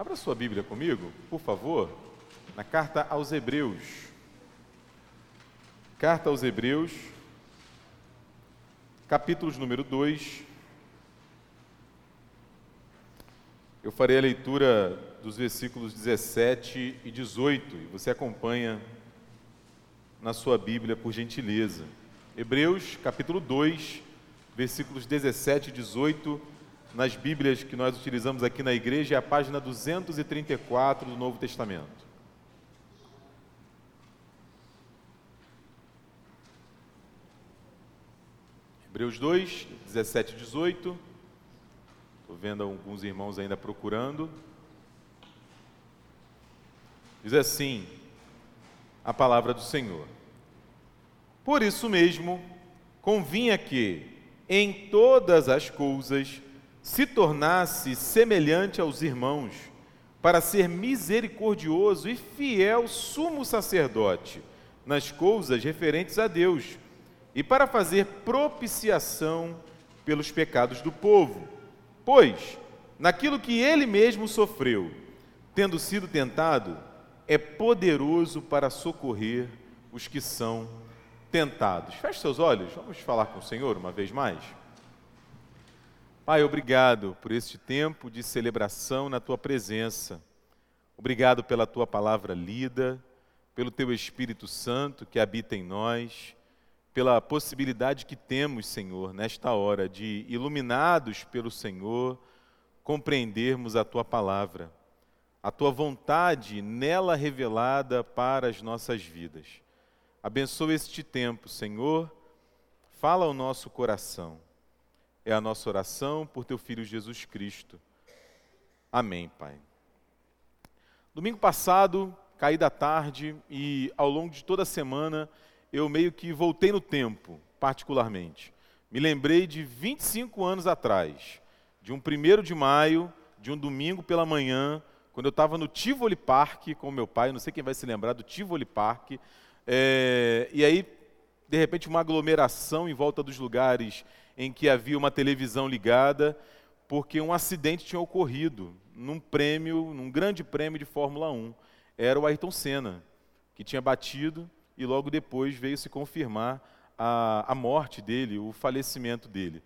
Abra sua Bíblia comigo, por favor, na carta aos Hebreus. Carta aos Hebreus, capítulo número 2. Eu farei a leitura dos versículos 17 e 18 e você acompanha na sua Bíblia, por gentileza. Hebreus, capítulo 2, versículos 17 e 18 nas Bíblias que nós utilizamos aqui na igreja é a página 234 do Novo Testamento. Hebreus 2, 17 e 18. Estou vendo alguns irmãos ainda procurando. Diz assim a palavra do Senhor. Por isso mesmo, convinha que, em todas as coisas, se tornasse semelhante aos irmãos, para ser misericordioso e fiel sumo sacerdote nas coisas referentes a Deus, e para fazer propiciação pelos pecados do povo. Pois, naquilo que ele mesmo sofreu, tendo sido tentado, é poderoso para socorrer os que são tentados. Feche seus olhos, vamos falar com o Senhor uma vez mais. Pai, obrigado por este tempo de celebração na tua presença. Obrigado pela tua palavra lida, pelo teu Espírito Santo que habita em nós, pela possibilidade que temos, Senhor, nesta hora de, iluminados pelo Senhor, compreendermos a tua palavra, a tua vontade nela revelada para as nossas vidas. Abençoa este tempo, Senhor, fala ao nosso coração é a nossa oração por teu filho Jesus Cristo. Amém, Pai. Domingo passado, caí da tarde e ao longo de toda a semana eu meio que voltei no tempo, particularmente. Me lembrei de 25 anos atrás, de um 1 de maio, de um domingo pela manhã, quando eu estava no Tivoli Park com meu pai, não sei quem vai se lembrar do Tivoli Park, é, e aí, de repente, uma aglomeração em volta dos lugares em que havia uma televisão ligada, porque um acidente tinha ocorrido num prêmio, num grande prêmio de Fórmula 1. Era o Ayrton Senna, que tinha batido e logo depois veio se confirmar a, a morte dele, o falecimento dele.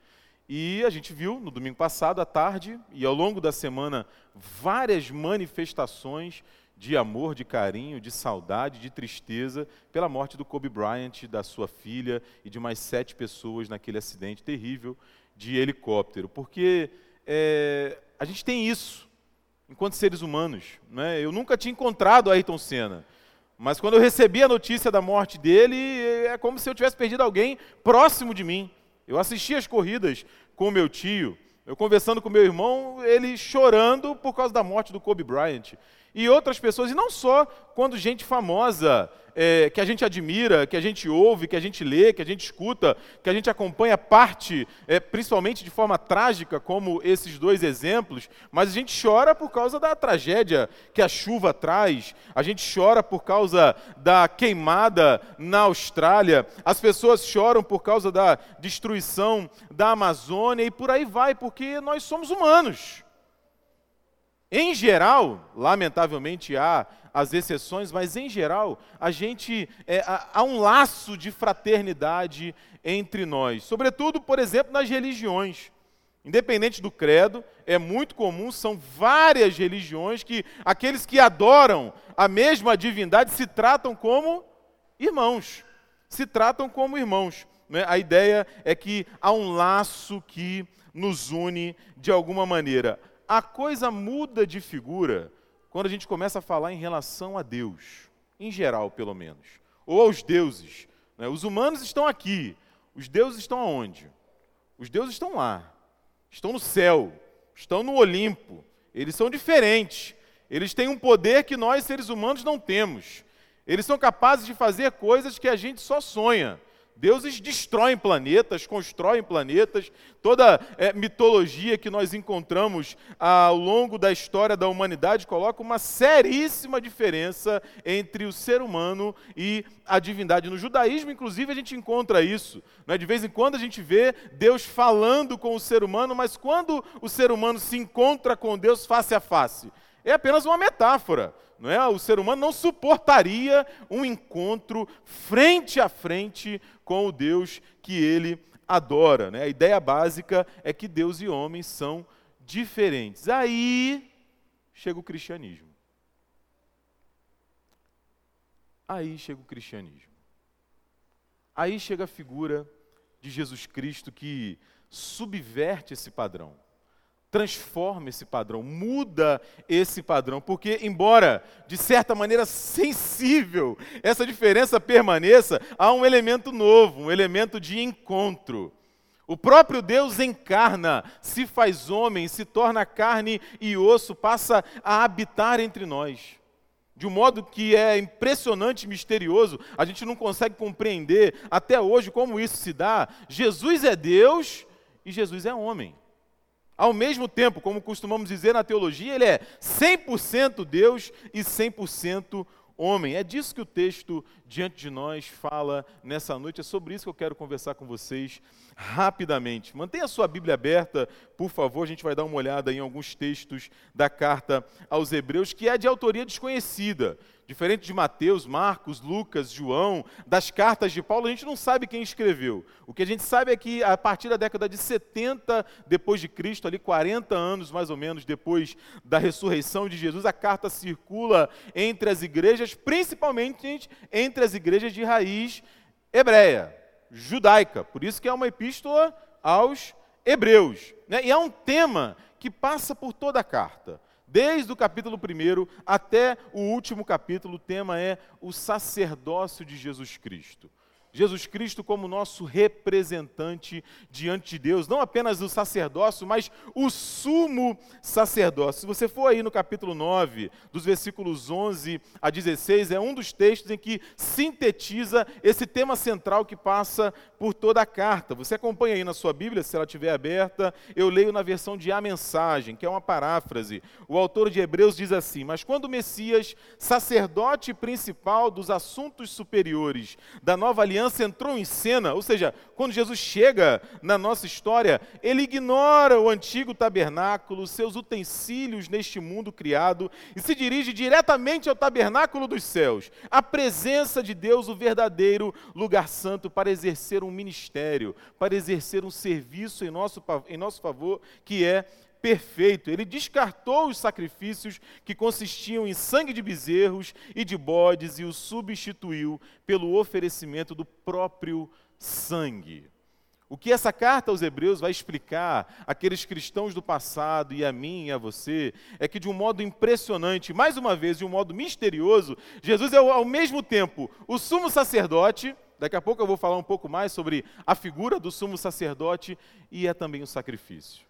E a gente viu no domingo passado, à tarde, e ao longo da semana, várias manifestações de amor, de carinho, de saudade, de tristeza pela morte do Kobe Bryant, da sua filha e de mais sete pessoas naquele acidente terrível de helicóptero. Porque é, a gente tem isso enquanto seres humanos. Né? Eu nunca tinha encontrado Ayrton Senna. Mas quando eu recebi a notícia da morte dele, é como se eu tivesse perdido alguém próximo de mim. Eu assisti as corridas com meu tio, eu conversando com meu irmão, ele chorando por causa da morte do Kobe Bryant e outras pessoas, e não só quando gente famosa, é, que a gente admira, que a gente ouve, que a gente lê, que a gente escuta, que a gente acompanha parte, é, principalmente de forma trágica, como esses dois exemplos, mas a gente chora por causa da tragédia que a chuva traz, a gente chora por causa da queimada na Austrália, as pessoas choram por causa da destruição da Amazônia e por aí vai, porque nós somos humanos. Em geral, lamentavelmente há as exceções, mas em geral, a gente é, há, um laço de fraternidade entre nós, sobretudo, por exemplo, nas religiões. Independente do credo, é muito comum, são várias religiões que aqueles que adoram a mesma divindade se tratam como irmãos. Se tratam como irmãos. Né? A ideia é que há um laço que nos une de alguma maneira a coisa muda de figura quando a gente começa a falar em relação a Deus, em geral, pelo menos, ou aos deuses. Né? Os humanos estão aqui, os deuses estão aonde? Os deuses estão lá, estão no céu, estão no Olimpo, eles são diferentes, eles têm um poder que nós, seres humanos, não temos. Eles são capazes de fazer coisas que a gente só sonha. Deuses destroem planetas, constroem planetas. Toda é, mitologia que nós encontramos ao longo da história da humanidade coloca uma seríssima diferença entre o ser humano e a divindade. No judaísmo, inclusive, a gente encontra isso. Né? De vez em quando a gente vê Deus falando com o ser humano, mas quando o ser humano se encontra com Deus face a face, é apenas uma metáfora. Não é? O ser humano não suportaria um encontro frente a frente com o Deus que ele adora. Né? A ideia básica é que Deus e homens são diferentes. Aí chega o cristianismo. Aí chega o cristianismo. Aí chega a figura de Jesus Cristo que subverte esse padrão transforma esse padrão, muda esse padrão, porque, embora de certa maneira sensível essa diferença permaneça, há um elemento novo, um elemento de encontro. O próprio Deus encarna, se faz homem, se torna carne e osso, passa a habitar entre nós. De um modo que é impressionante, misterioso, a gente não consegue compreender até hoje como isso se dá. Jesus é Deus e Jesus é homem. Ao mesmo tempo, como costumamos dizer na teologia, ele é 100% Deus e 100% homem. É disso que o texto diante de nós fala nessa noite. É sobre isso que eu quero conversar com vocês rapidamente. Mantenha a sua Bíblia aberta, por favor. A gente vai dar uma olhada em alguns textos da carta aos Hebreus, que é de autoria desconhecida. Diferente de Mateus, Marcos, Lucas, João, das cartas de Paulo, a gente não sabe quem escreveu. O que a gente sabe é que a partir da década de 70 depois de Cristo, ali 40 anos mais ou menos depois da ressurreição de Jesus, a carta circula entre as igrejas, principalmente entre as igrejas de raiz hebreia, judaica. Por isso que é uma epístola aos hebreus. Né? E é um tema que passa por toda a carta. Desde o capítulo 1 até o último capítulo, o tema é o sacerdócio de Jesus Cristo. Jesus Cristo como nosso representante diante de Deus, não apenas o sacerdócio, mas o sumo sacerdócio. Se você for aí no capítulo 9, dos versículos 11 a 16, é um dos textos em que sintetiza esse tema central que passa por toda a carta. Você acompanha aí na sua Bíblia, se ela estiver aberta, eu leio na versão de A Mensagem, que é uma paráfrase. O autor de Hebreus diz assim: Mas quando o Messias, sacerdote principal dos assuntos superiores da nova aliança, aliança entrou em cena, ou seja, quando Jesus chega na nossa história, ele ignora o antigo tabernáculo, seus utensílios neste mundo criado e se dirige diretamente ao tabernáculo dos céus, a presença de Deus, o verdadeiro lugar santo, para exercer um ministério, para exercer um serviço em nosso, em nosso favor, que é perfeito. Ele descartou os sacrifícios que consistiam em sangue de bezerros e de bodes e o substituiu pelo oferecimento do próprio sangue. O que essa carta aos Hebreus vai explicar àqueles cristãos do passado e a mim e a você é que, de um modo impressionante, mais uma vez, de um modo misterioso, Jesus é ao mesmo tempo o sumo sacerdote. Daqui a pouco eu vou falar um pouco mais sobre a figura do sumo sacerdote e é também o sacrifício.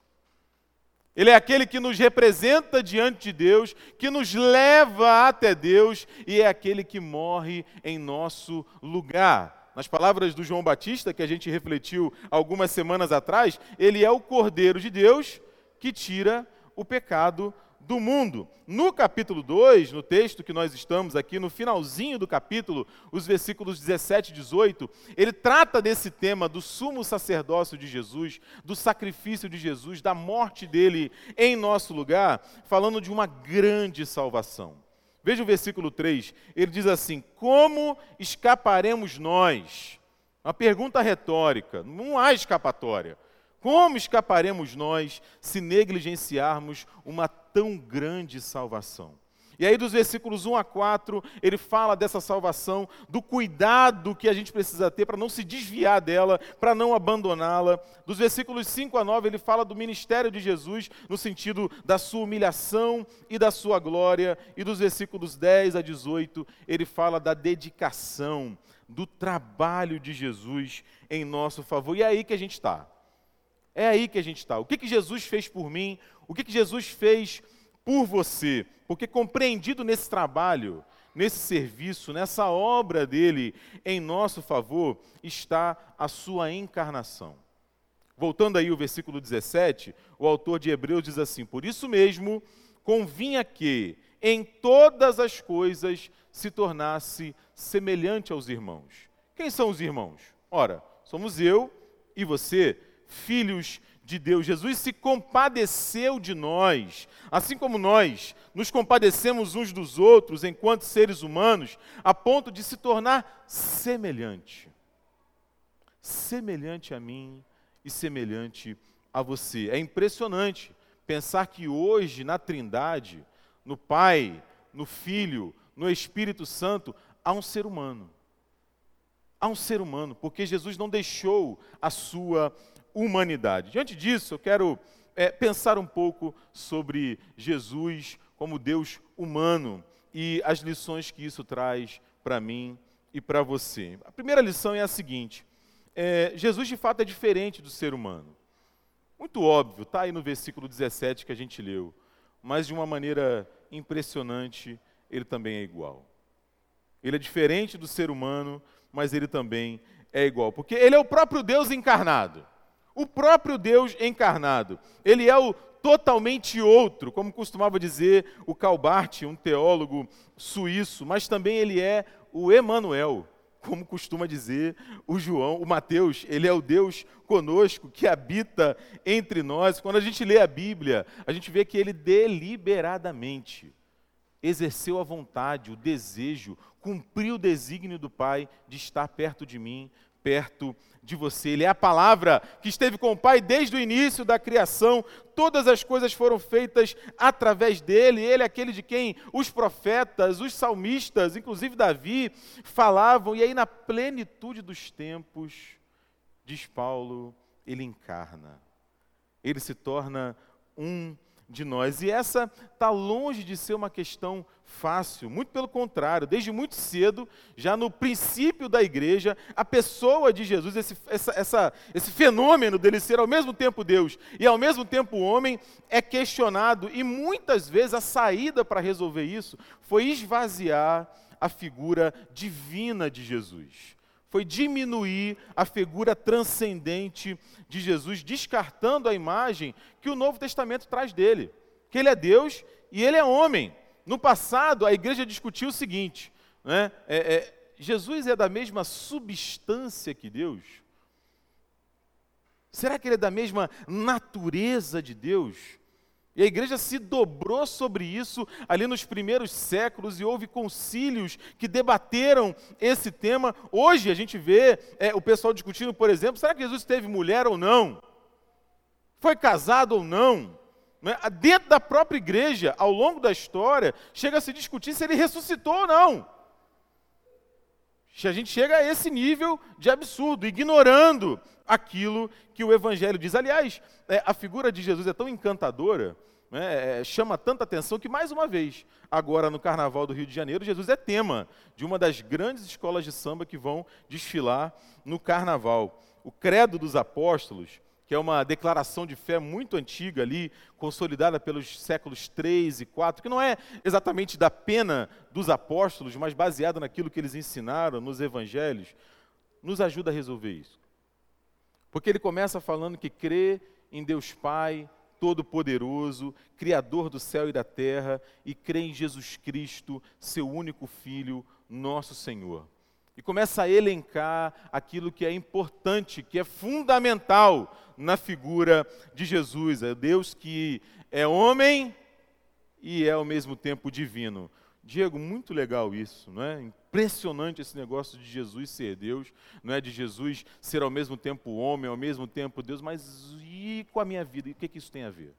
Ele é aquele que nos representa diante de Deus, que nos leva até Deus e é aquele que morre em nosso lugar. Nas palavras do João Batista, que a gente refletiu algumas semanas atrás, ele é o Cordeiro de Deus que tira o pecado do mundo. No capítulo 2, no texto que nós estamos aqui, no finalzinho do capítulo, os versículos 17 e 18, ele trata desse tema do sumo sacerdócio de Jesus, do sacrifício de Jesus, da morte dele em nosso lugar, falando de uma grande salvação. Veja o versículo 3, ele diz assim: Como escaparemos nós? Uma pergunta retórica, não há escapatória. Como escaparemos nós se negligenciarmos uma tão grande salvação? E aí, dos versículos 1 a 4, ele fala dessa salvação, do cuidado que a gente precisa ter para não se desviar dela, para não abandoná-la. Dos versículos 5 a 9, ele fala do ministério de Jesus, no sentido da sua humilhação e da sua glória. E dos versículos 10 a 18, ele fala da dedicação, do trabalho de Jesus em nosso favor. E é aí que a gente está. É aí que a gente está. O que, que Jesus fez por mim? O que, que Jesus fez por você? Porque compreendido nesse trabalho, nesse serviço, nessa obra dele em nosso favor, está a sua encarnação. Voltando aí ao versículo 17, o autor de Hebreus diz assim: Por isso mesmo, convinha que em todas as coisas se tornasse semelhante aos irmãos. Quem são os irmãos? Ora, somos eu e você filhos de Deus. Jesus se compadeceu de nós, assim como nós nos compadecemos uns dos outros enquanto seres humanos, a ponto de se tornar semelhante. Semelhante a mim e semelhante a você. É impressionante pensar que hoje na Trindade, no Pai, no Filho, no Espírito Santo, há um ser humano. Há um ser humano, porque Jesus não deixou a sua humanidade. Diante disso, eu quero é, pensar um pouco sobre Jesus como Deus humano e as lições que isso traz para mim e para você. A primeira lição é a seguinte: é, Jesus de fato é diferente do ser humano. Muito óbvio, está aí no versículo 17 que a gente leu, mas de uma maneira impressionante, ele também é igual. Ele é diferente do ser humano, mas ele também é igual, porque ele é o próprio Deus encarnado. O próprio Deus encarnado. Ele é o totalmente outro, como costumava dizer o Calbart, um teólogo suíço, mas também ele é o Emanuel, como costuma dizer o João, o Mateus, ele é o Deus conosco que habita entre nós. Quando a gente lê a Bíblia, a gente vê que ele deliberadamente exerceu a vontade, o desejo, cumpriu o desígnio do Pai de estar perto de mim, perto de você. Ele é a palavra que esteve com o Pai desde o início da criação. Todas as coisas foram feitas através dele. Ele é aquele de quem os profetas, os salmistas, inclusive Davi, falavam. E aí, na plenitude dos tempos, diz Paulo, ele encarna. Ele se torna um de nós. E essa está longe de ser uma questão fácil, muito pelo contrário, desde muito cedo, já no princípio da igreja, a pessoa de Jesus, esse, essa, essa, esse fenômeno dele ser ao mesmo tempo Deus e ao mesmo tempo homem, é questionado, e muitas vezes a saída para resolver isso foi esvaziar a figura divina de Jesus. Foi diminuir a figura transcendente de Jesus, descartando a imagem que o Novo Testamento traz dele, que ele é Deus e ele é homem. No passado, a igreja discutiu o seguinte: né, é, é, Jesus é da mesma substância que Deus? Será que ele é da mesma natureza de Deus? E a igreja se dobrou sobre isso ali nos primeiros séculos e houve concílios que debateram esse tema. Hoje a gente vê é, o pessoal discutindo, por exemplo, será que Jesus teve mulher ou não? Foi casado ou não? Né? Dentro da própria igreja, ao longo da história, chega a se discutir se ele ressuscitou ou não. A gente chega a esse nível de absurdo, ignorando aquilo que o Evangelho diz. Aliás, é, a figura de Jesus é tão encantadora, né, é, chama tanta atenção que, mais uma vez, agora no Carnaval do Rio de Janeiro, Jesus é tema de uma das grandes escolas de samba que vão desfilar no Carnaval. O Credo dos Apóstolos que é uma declaração de fé muito antiga ali, consolidada pelos séculos 3 e 4, que não é exatamente da pena dos apóstolos, mas baseada naquilo que eles ensinaram nos evangelhos, nos ajuda a resolver isso. Porque ele começa falando que crê em Deus Pai, Todo-Poderoso, Criador do céu e da terra, e crê em Jesus Cristo, seu único Filho, nosso Senhor. E começa a elencar aquilo que é importante, que é fundamental na figura de Jesus. É Deus que é homem e é ao mesmo tempo divino. Diego, muito legal isso, não é? Impressionante esse negócio de Jesus ser Deus, não é? De Jesus ser ao mesmo tempo homem, ao mesmo tempo Deus, mas e com a minha vida? E o que, que isso tem a ver?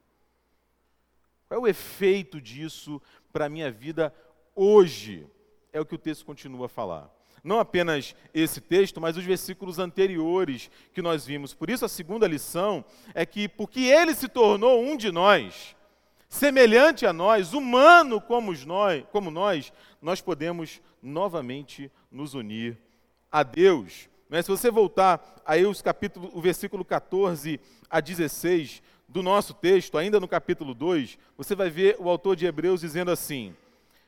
Qual é o efeito disso para a minha vida hoje? É o que o texto continua a falar não apenas esse texto, mas os versículos anteriores que nós vimos. Por isso, a segunda lição é que, porque ele se tornou um de nós, semelhante a nós, humano como nós, como nós, nós podemos novamente nos unir a Deus. Mas se você voltar aí os capítulos, o versículo 14 a 16 do nosso texto, ainda no capítulo 2, você vai ver o autor de Hebreus dizendo assim: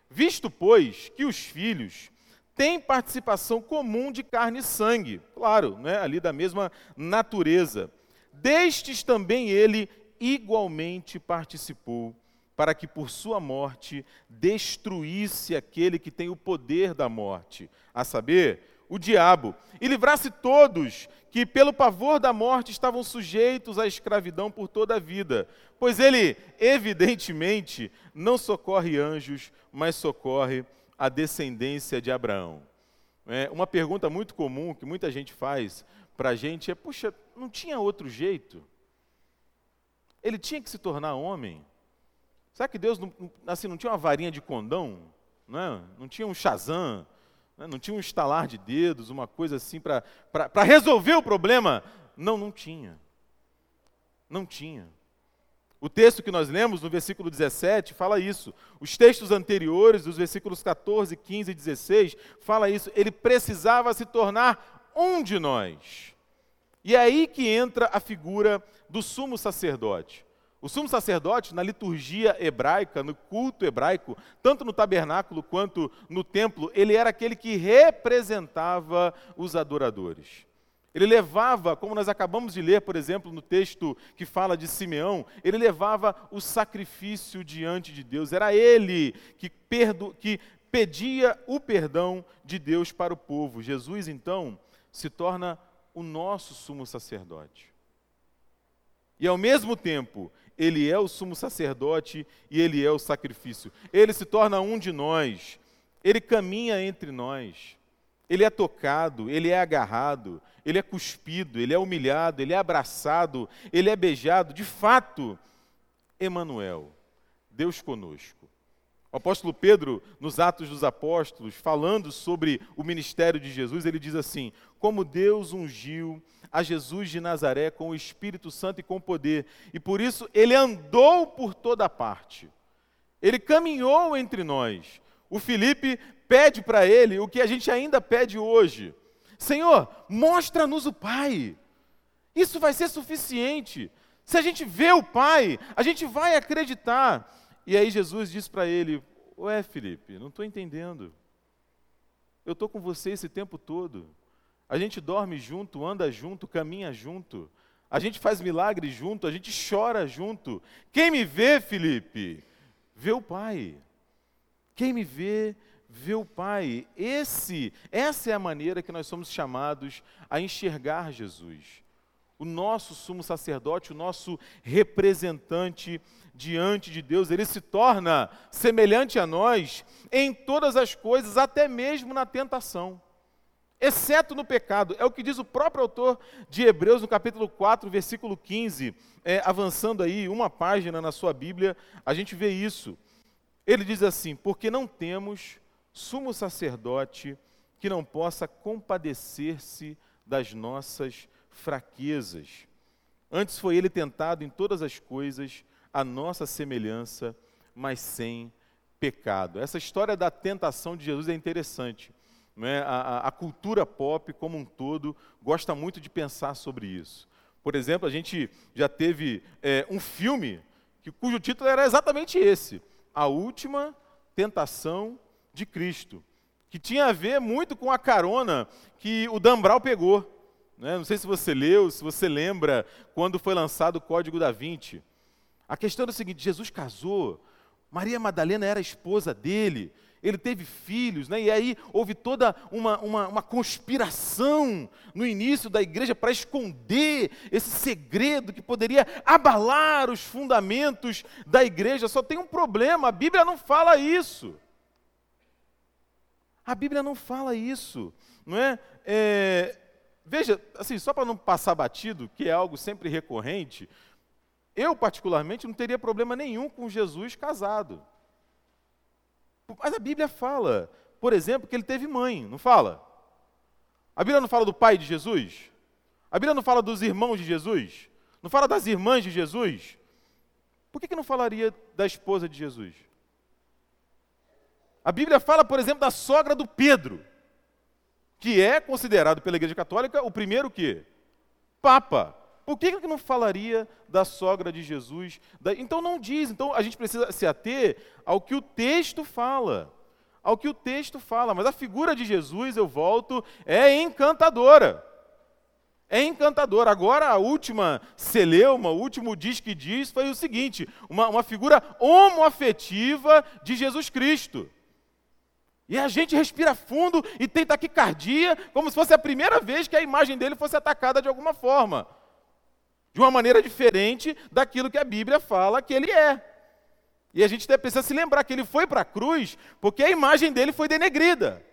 Visto, pois, que os filhos tem participação comum de carne e sangue, claro, né, ali da mesma natureza. Destes também ele igualmente participou, para que por sua morte destruísse aquele que tem o poder da morte, a saber, o diabo, e livrasse todos que, pelo pavor da morte, estavam sujeitos à escravidão por toda a vida. Pois ele, evidentemente, não socorre anjos, mas socorre a descendência de Abraão. É, uma pergunta muito comum que muita gente faz para a gente é: puxa, não tinha outro jeito? Ele tinha que se tornar homem? Será que Deus não, assim, não tinha uma varinha de condão? Não, é? não tinha um Shazam? Não, é? não tinha um estalar de dedos, uma coisa assim para resolver o problema? Não, não tinha. Não tinha. O texto que nós lemos no versículo 17 fala isso. Os textos anteriores, os versículos 14, 15 e 16, fala isso. Ele precisava se tornar um de nós. E é aí que entra a figura do sumo sacerdote. O sumo sacerdote, na liturgia hebraica, no culto hebraico, tanto no tabernáculo quanto no templo, ele era aquele que representava os adoradores. Ele levava, como nós acabamos de ler, por exemplo, no texto que fala de Simeão, ele levava o sacrifício diante de Deus. Era ele que, perdo, que pedia o perdão de Deus para o povo. Jesus, então, se torna o nosso sumo sacerdote. E ao mesmo tempo, ele é o sumo sacerdote e ele é o sacrifício. Ele se torna um de nós. Ele caminha entre nós. Ele é tocado, ele é agarrado, ele é cuspido, ele é humilhado, ele é abraçado, ele é beijado. De fato, Emanuel, Deus conosco. O apóstolo Pedro, nos Atos dos Apóstolos, falando sobre o ministério de Jesus, ele diz assim: Como Deus ungiu a Jesus de Nazaré com o Espírito Santo e com poder, e por isso ele andou por toda parte. Ele caminhou entre nós. O Felipe pede para ele o que a gente ainda pede hoje: Senhor, mostra-nos o Pai. Isso vai ser suficiente. Se a gente vê o Pai, a gente vai acreditar. E aí Jesus diz para ele: Ué, Felipe, não estou entendendo. Eu estou com você esse tempo todo. A gente dorme junto, anda junto, caminha junto. A gente faz milagre junto, a gente chora junto. Quem me vê, Felipe, vê o Pai. Quem me vê, vê o Pai. Esse, essa é a maneira que nós somos chamados a enxergar Jesus. O nosso sumo sacerdote, o nosso representante diante de Deus, ele se torna semelhante a nós em todas as coisas, até mesmo na tentação exceto no pecado. É o que diz o próprio autor de Hebreus, no capítulo 4, versículo 15. É, avançando aí uma página na sua Bíblia, a gente vê isso. Ele diz assim: Porque não temos sumo sacerdote que não possa compadecer-se das nossas fraquezas. Antes foi ele tentado em todas as coisas, a nossa semelhança, mas sem pecado. Essa história da tentação de Jesus é interessante. Né, a, a, cultura pop como um todo gosta muito de pensar sobre isso. Por exemplo, a gente já teve é, um filme que, cujo título era exatamente esse: A Última Tentação de Cristo, que tinha a ver muito com a carona que o Dan Brown pegou. Né? Não sei se você leu, se você lembra quando foi lançado o Código da Vinci. A questão é o seguinte: Jesus casou, Maria Madalena era a esposa dele, ele teve filhos, né? e aí houve toda uma, uma, uma conspiração no início da igreja para esconder esse segredo que poderia abalar os fundamentos da igreja. Só tem um problema: a Bíblia não fala isso. A Bíblia não fala isso, não é? é veja, assim, só para não passar batido, que é algo sempre recorrente, eu particularmente não teria problema nenhum com Jesus casado. Mas a Bíblia fala, por exemplo, que ele teve mãe, não fala? A Bíblia não fala do pai de Jesus? A Bíblia não fala dos irmãos de Jesus? Não fala das irmãs de Jesus? Por que, que não falaria da esposa de Jesus? A Bíblia fala, por exemplo, da sogra do Pedro, que é considerado pela Igreja Católica o primeiro que? Papa. Por que, que não falaria da sogra de Jesus? Então não diz. Então a gente precisa se ater ao que o texto fala. Ao que o texto fala. Mas a figura de Jesus, eu volto, é encantadora. É encantadora. Agora a última celeuma, o último diz que diz foi o seguinte: uma, uma figura homoafetiva de Jesus Cristo. E a gente respira fundo e tem taquicardia, como se fosse a primeira vez que a imagem dele fosse atacada de alguma forma. De uma maneira diferente daquilo que a Bíblia fala que ele é. E a gente precisa se lembrar que ele foi para a cruz porque a imagem dele foi denegrida.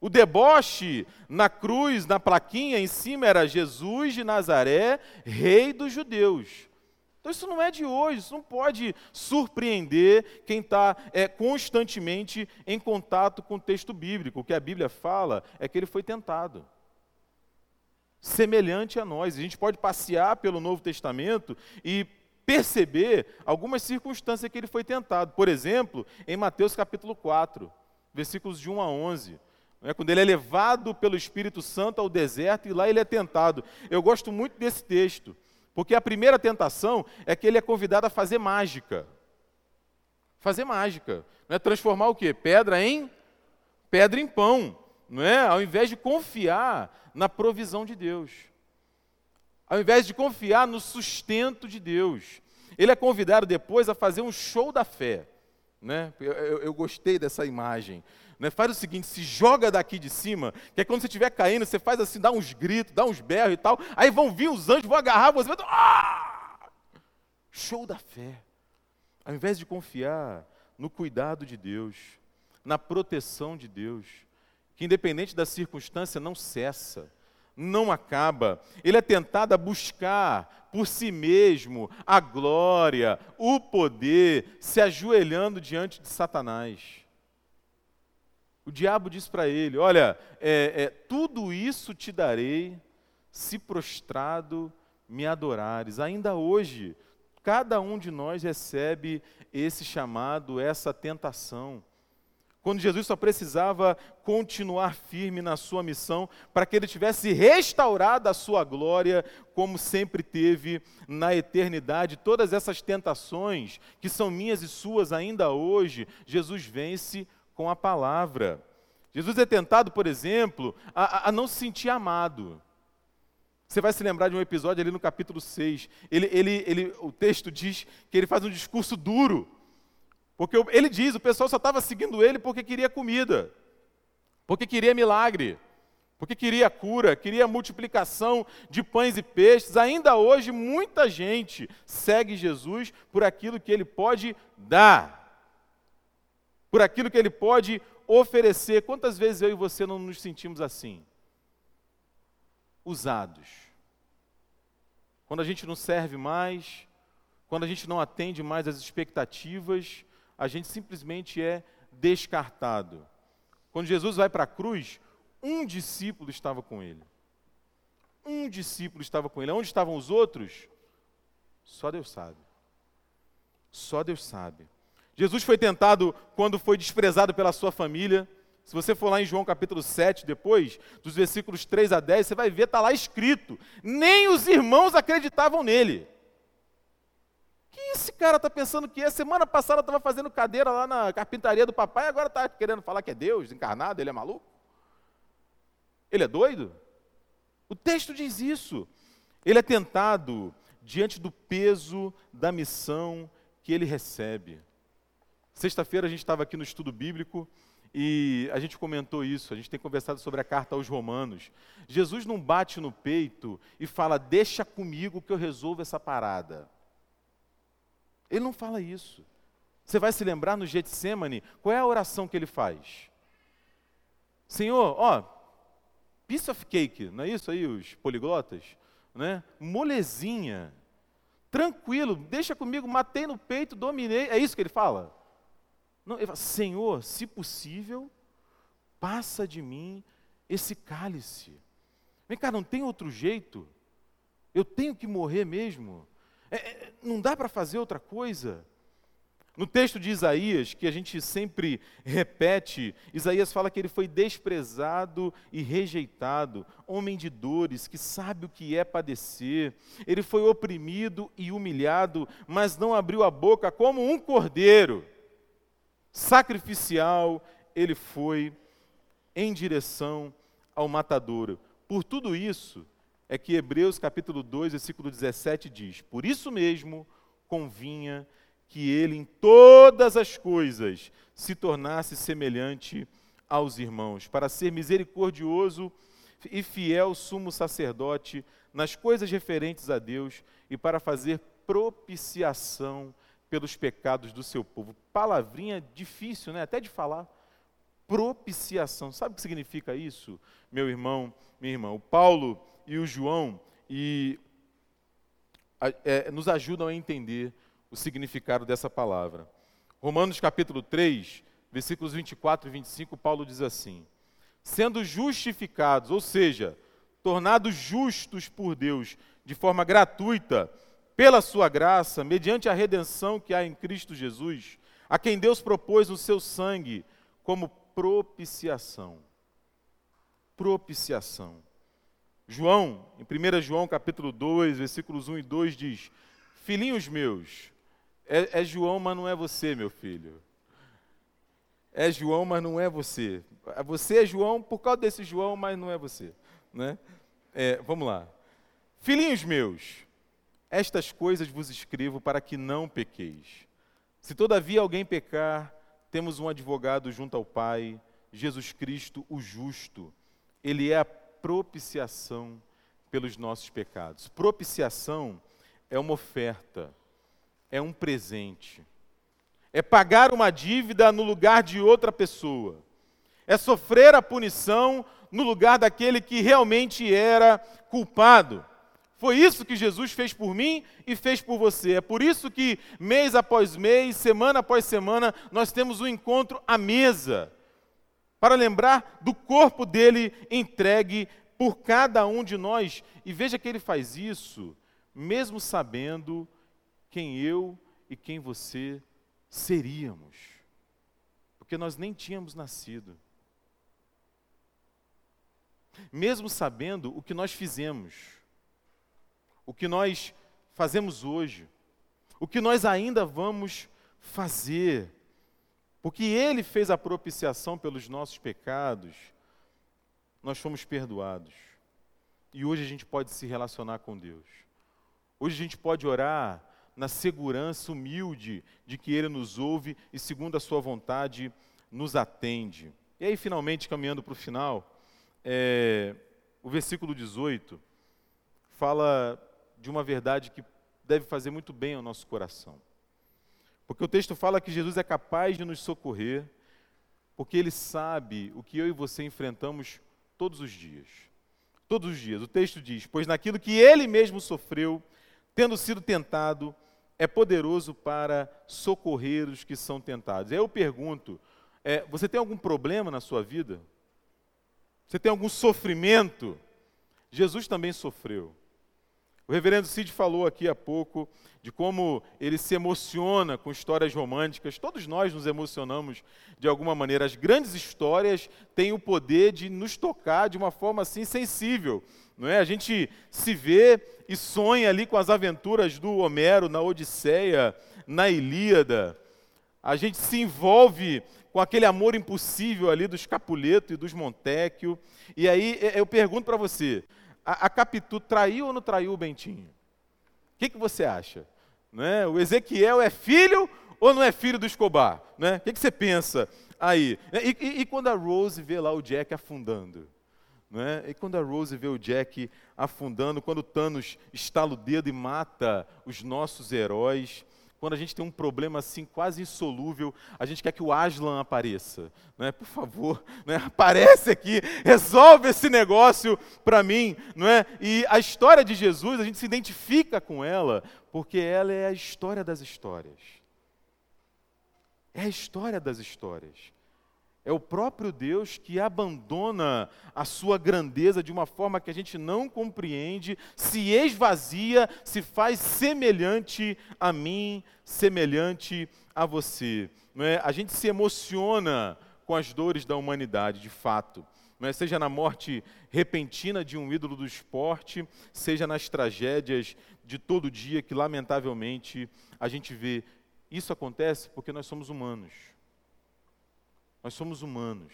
O deboche na cruz, na plaquinha em cima, era Jesus de Nazaré, rei dos judeus. Então isso não é de hoje, isso não pode surpreender quem está é, constantemente em contato com o texto bíblico. O que a Bíblia fala é que ele foi tentado. Semelhante a nós. A gente pode passear pelo Novo Testamento e perceber algumas circunstâncias que ele foi tentado. Por exemplo, em Mateus capítulo 4, versículos de 1 a 11 é, quando ele é levado pelo Espírito Santo ao deserto e lá ele é tentado. Eu gosto muito desse texto, porque a primeira tentação é que ele é convidado a fazer mágica. Fazer mágica. Não é transformar o quê? Pedra em pedra em pão. Não é? Ao invés de confiar na provisão de Deus. Ao invés de confiar no sustento de Deus. Ele é convidado depois a fazer um show da fé. Né? Eu, eu, eu gostei dessa imagem. Né? Faz o seguinte, se joga daqui de cima, que é quando você estiver caindo, você faz assim, dá uns gritos, dá uns berros e tal, aí vão vir os anjos, vão agarrar você, vai... Ah! Show da fé. Ao invés de confiar no cuidado de Deus, na proteção de Deus, que independente da circunstância não cessa, não acaba. Ele é tentado a buscar por si mesmo a glória, o poder, se ajoelhando diante de Satanás. O diabo diz para ele: Olha, é, é, tudo isso te darei se prostrado me adorares. Ainda hoje, cada um de nós recebe esse chamado, essa tentação. Quando Jesus só precisava continuar firme na sua missão para que ele tivesse restaurado a sua glória, como sempre teve na eternidade. Todas essas tentações, que são minhas e suas ainda hoje, Jesus vence com a palavra. Jesus é tentado, por exemplo, a, a não se sentir amado. Você vai se lembrar de um episódio ali no capítulo 6. Ele, ele, ele, o texto diz que ele faz um discurso duro. Porque ele diz, o pessoal só estava seguindo ele porque queria comida, porque queria milagre, porque queria cura, queria multiplicação de pães e peixes. Ainda hoje, muita gente segue Jesus por aquilo que ele pode dar por aquilo que Ele pode oferecer. Quantas vezes eu e você não nos sentimos assim? Usados. Quando a gente não serve mais, quando a gente não atende mais às expectativas, a gente simplesmente é descartado. Quando Jesus vai para a cruz, um discípulo estava com ele. Um discípulo estava com ele. Onde estavam os outros? Só Deus sabe. Só Deus sabe. Jesus foi tentado quando foi desprezado pela sua família. Se você for lá em João capítulo 7, depois, dos versículos 3 a 10, você vai ver, está lá escrito: nem os irmãos acreditavam nele. que esse cara está pensando que é? Semana passada estava fazendo cadeira lá na carpintaria do papai, agora está querendo falar que é Deus encarnado, ele é maluco? Ele é doido? O texto diz isso. Ele é tentado diante do peso da missão que ele recebe. Sexta-feira a gente estava aqui no estudo bíblico e a gente comentou isso, a gente tem conversado sobre a carta aos Romanos. Jesus não bate no peito e fala, deixa comigo que eu resolvo essa parada. Ele não fala isso. Você vai se lembrar no Getsemane, qual é a oração que ele faz? Senhor, ó, piece of cake, não é isso aí, os poliglotas? Né? Molezinha, tranquilo, deixa comigo, matei no peito, dominei. É isso que ele fala? Não, ele fala, Senhor, se possível, passa de mim esse cálice. Vem cá, não tem outro jeito? Eu tenho que morrer mesmo? É, é, não dá para fazer outra coisa? No texto de Isaías, que a gente sempre repete, Isaías fala que ele foi desprezado e rejeitado, homem de dores, que sabe o que é padecer. Ele foi oprimido e humilhado, mas não abriu a boca como um cordeiro sacrificial, ele foi em direção ao matadouro. Por tudo isso, é que Hebreus capítulo 2, versículo 17 diz: Por isso mesmo convinha que ele em todas as coisas se tornasse semelhante aos irmãos, para ser misericordioso e fiel sumo sacerdote nas coisas referentes a Deus e para fazer propiciação pelos pecados do seu povo. Palavrinha difícil, né? Até de falar. Propiciação. Sabe o que significa isso, meu irmão, minha irmã? O Paulo e o João e, é, nos ajudam a entender o significado dessa palavra. Romanos capítulo 3, versículos 24 e 25, Paulo diz assim: Sendo justificados, ou seja, tornados justos por Deus de forma gratuita, pela sua graça, mediante a redenção que há em Cristo Jesus, a quem Deus propôs o seu sangue como propiciação. Propiciação. João, em 1 João capítulo 2, versículos 1 e 2 diz: Filhinhos meus, é, é João, mas não é você, meu filho. É João, mas não é você. Você é João por causa desse João, mas não é você. Né? É, vamos lá. Filhinhos meus, estas coisas vos escrevo para que não pequeis. Se todavia alguém pecar, temos um advogado junto ao Pai, Jesus Cristo, o justo. Ele é a propiciação pelos nossos pecados. Propiciação é uma oferta, é um presente. É pagar uma dívida no lugar de outra pessoa. É sofrer a punição no lugar daquele que realmente era culpado. Foi isso que Jesus fez por mim e fez por você. É por isso que mês após mês, semana após semana, nós temos um encontro à mesa para lembrar do corpo dele entregue por cada um de nós. E veja que ele faz isso, mesmo sabendo quem eu e quem você seríamos, porque nós nem tínhamos nascido. Mesmo sabendo o que nós fizemos o que nós fazemos hoje, o que nós ainda vamos fazer, porque Ele fez a propiciação pelos nossos pecados, nós fomos perdoados. E hoje a gente pode se relacionar com Deus. Hoje a gente pode orar na segurança humilde de que Ele nos ouve e, segundo a Sua vontade, nos atende. E aí, finalmente, caminhando para o final, é, o versículo 18 fala de uma verdade que deve fazer muito bem ao nosso coração. Porque o texto fala que Jesus é capaz de nos socorrer, porque ele sabe o que eu e você enfrentamos todos os dias. Todos os dias. O texto diz: Pois naquilo que ele mesmo sofreu, tendo sido tentado, é poderoso para socorrer os que são tentados. Aí eu pergunto: é, você tem algum problema na sua vida? Você tem algum sofrimento? Jesus também sofreu. O reverendo Cid falou aqui há pouco de como ele se emociona com histórias românticas. Todos nós nos emocionamos de alguma maneira. As grandes histórias têm o poder de nos tocar de uma forma assim sensível. Não é? A gente se vê e sonha ali com as aventuras do Homero na Odisseia, na Ilíada. A gente se envolve com aquele amor impossível ali dos Capuleto e dos Montecchio. E aí eu pergunto para você, a, a Capitu traiu ou não traiu o Bentinho? O que, que você acha? Né? O Ezequiel é filho ou não é filho do Escobar? Né? O que, que você pensa aí? E, e, e, quando a Rose vê lá o Jack afundando? Né? E quando a Rose vê o Jack afundando, quando o Thanos estala o dedo e mata os nossos heróis, quando a gente tem um problema assim quase insolúvel, a gente quer que o Aslan apareça. Né? Por favor, né? aparece aqui, resolve esse negócio para mim. Não é? E a história de Jesus, a gente se identifica com ela, porque ela é a história das histórias. É a história das histórias. É o próprio Deus que abandona a sua grandeza de uma forma que a gente não compreende, se esvazia, se faz semelhante a mim, semelhante a você. Não é? A gente se emociona com as dores da humanidade, de fato. Não é? Seja na morte repentina de um ídolo do esporte, seja nas tragédias de todo dia que, lamentavelmente, a gente vê. Isso acontece porque nós somos humanos. Nós somos humanos,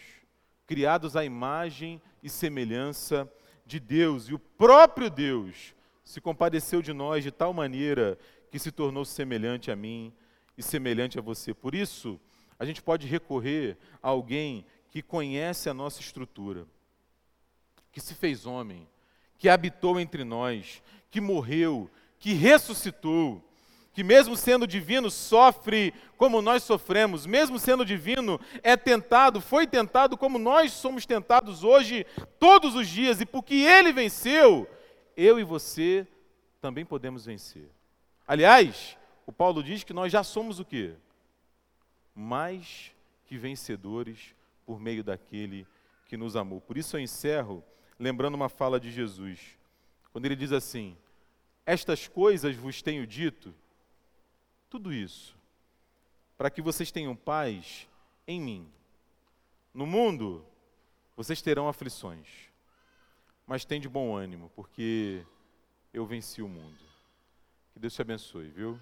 criados à imagem e semelhança de Deus, e o próprio Deus se compadeceu de nós de tal maneira que se tornou semelhante a mim e semelhante a você. Por isso, a gente pode recorrer a alguém que conhece a nossa estrutura, que se fez homem, que habitou entre nós, que morreu, que ressuscitou, que mesmo sendo divino sofre como nós sofremos, mesmo sendo divino é tentado, foi tentado como nós somos tentados hoje, todos os dias, e porque ele venceu, eu e você também podemos vencer. Aliás, o Paulo diz que nós já somos o quê? Mais que vencedores por meio daquele que nos amou. Por isso eu encerro lembrando uma fala de Jesus, quando ele diz assim: Estas coisas vos tenho dito, tudo isso, para que vocês tenham paz em mim. No mundo, vocês terão aflições, mas tem de bom ânimo, porque eu venci o mundo. Que Deus te abençoe, viu?